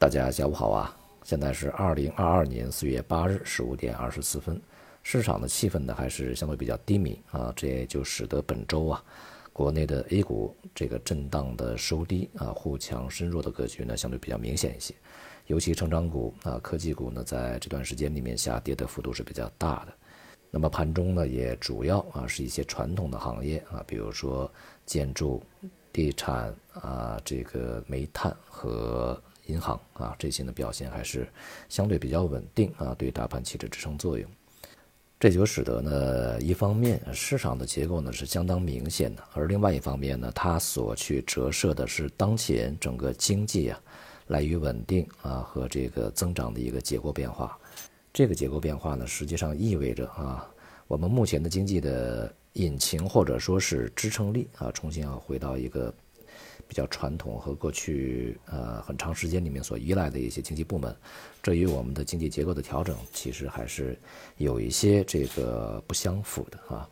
大家下午好啊！现在是二零二二年四月八日十五点二十四分，市场的气氛呢还是相对比较低迷啊，这也就使得本周啊，国内的 A 股这个震荡的收低啊，互强深弱的格局呢相对比较明显一些，尤其成长股啊、科技股呢，在这段时间里面下跌的幅度是比较大的。那么盘中呢，也主要啊是一些传统的行业啊，比如说建筑、地产啊，这个煤炭和。银行啊，这些呢表现还是相对比较稳定啊，对大盘起着支撑作用。这就使得呢，一方面市场的结构呢是相当明显的，而另外一方面呢，它所去折射的是当前整个经济啊，来于稳定啊和这个增长的一个结构变化。这个结构变化呢，实际上意味着啊，我们目前的经济的引擎或者说是支撑力啊，重新要回到一个。比较传统和过去呃很长时间里面所依赖的一些经济部门，这与我们的经济结构的调整其实还是有一些这个不相符的啊，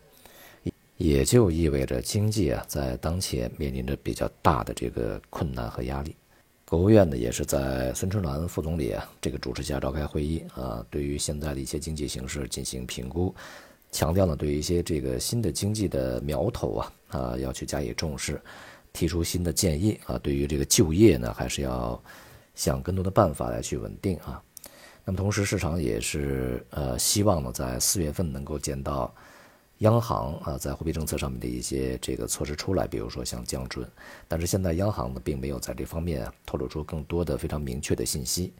也就意味着经济啊在当前面临着比较大的这个困难和压力。国务院呢也是在孙春兰副总理啊这个主持下召开会议啊，对于现在的一些经济形势进行评估，强调呢对于一些这个新的经济的苗头啊啊要去加以重视。提出新的建议啊，对于这个就业呢，还是要想更多的办法来去稳定啊。那么同时，市场也是呃希望呢，在四月份能够见到央行啊在货币政策上面的一些这个措施出来，比如说像降准。但是现在央行呢，并没有在这方面透露出更多的非常明确的信息。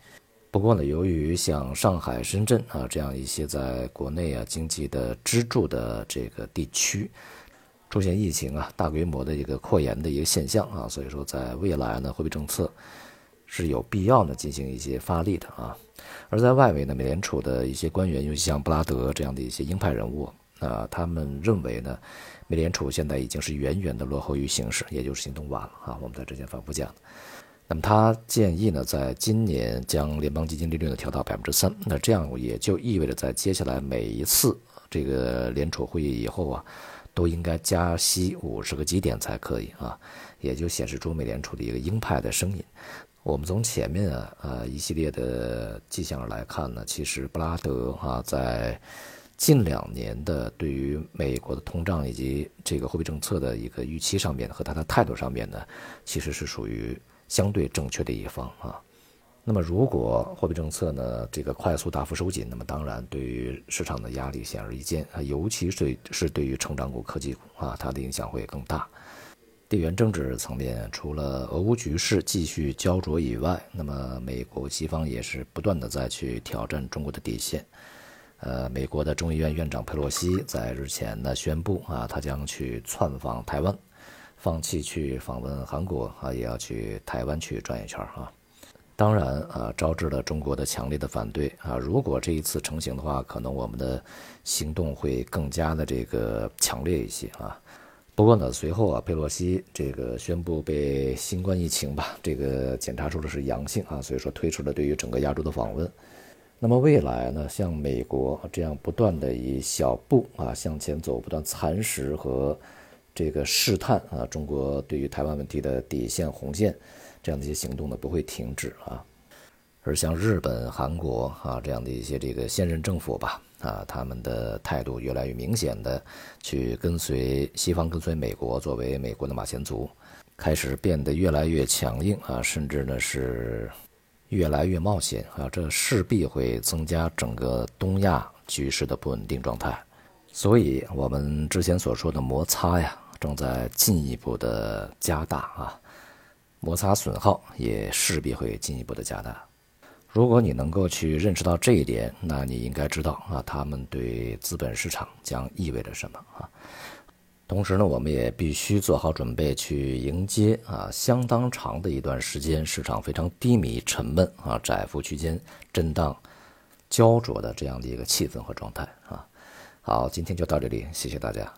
不过呢，由于像上海、深圳啊这样一些在国内啊经济的支柱的这个地区。出现疫情啊，大规模的一个扩延的一个现象啊，所以说在未来呢，货币政策是有必要呢进行一些发力的啊。而在外围呢，美联储的一些官员，尤其像布拉德这样的一些鹰派人物啊，他们认为呢，美联储现在已经是远远的落后于形势，也就是行动晚了啊。我们在之前反复讲，那么他建议呢，在今年将联邦基金利率呢调到百分之三，那这样也就意味着在接下来每一次这个联储会议以后啊。都应该加息五十个基点才可以啊，也就显示出美联储的一个鹰派的声音。我们从前面啊呃一系列的迹象来看呢，其实布拉德啊在近两年的对于美国的通胀以及这个货币政策的一个预期上面和他的态度上面呢，其实是属于相对正确的一方啊。那么，如果货币政策呢这个快速大幅收紧，那么当然对于市场的压力显而易见啊，尤其是是对于成长股、科技股啊，它的影响会更大。地缘政治层面，除了俄乌局势继续焦灼以外，那么美国西方也是不断的在去挑战中国的底线。呃，美国的众议院院长佩洛西在日前呢宣布啊，他将去窜访台湾，放弃去访问韩国啊，也要去台湾去转一圈啊。当然啊，招致了中国的强烈的反对啊！如果这一次成型的话，可能我们的行动会更加的这个强烈一些啊。不过呢，随后啊，佩洛西这个宣布被新冠疫情吧，这个检查出的是阳性啊，所以说推迟了对于整个亚洲的访问。那么未来呢，像美国这样不断的以小步啊向前走，不断蚕食和这个试探啊，中国对于台湾问题的底线红线。这样的一些行动呢不会停止啊，而像日本、韩国啊这样的一些这个现任政府吧啊，他们的态度越来越明显的去跟随西方、跟随美国作为美国的马前卒，开始变得越来越强硬啊，甚至呢是越来越冒险啊，这势必会增加整个东亚局势的不稳定状态，所以我们之前所说的摩擦呀，正在进一步的加大啊。摩擦损耗也势必会进一步的加大。如果你能够去认识到这一点，那你应该知道啊，他们对资本市场将意味着什么啊。同时呢，我们也必须做好准备去迎接啊相当长的一段时间市场非常低迷、沉闷啊窄幅区间震荡、焦灼的这样的一个气氛和状态啊。好，今天就到这里，谢谢大家。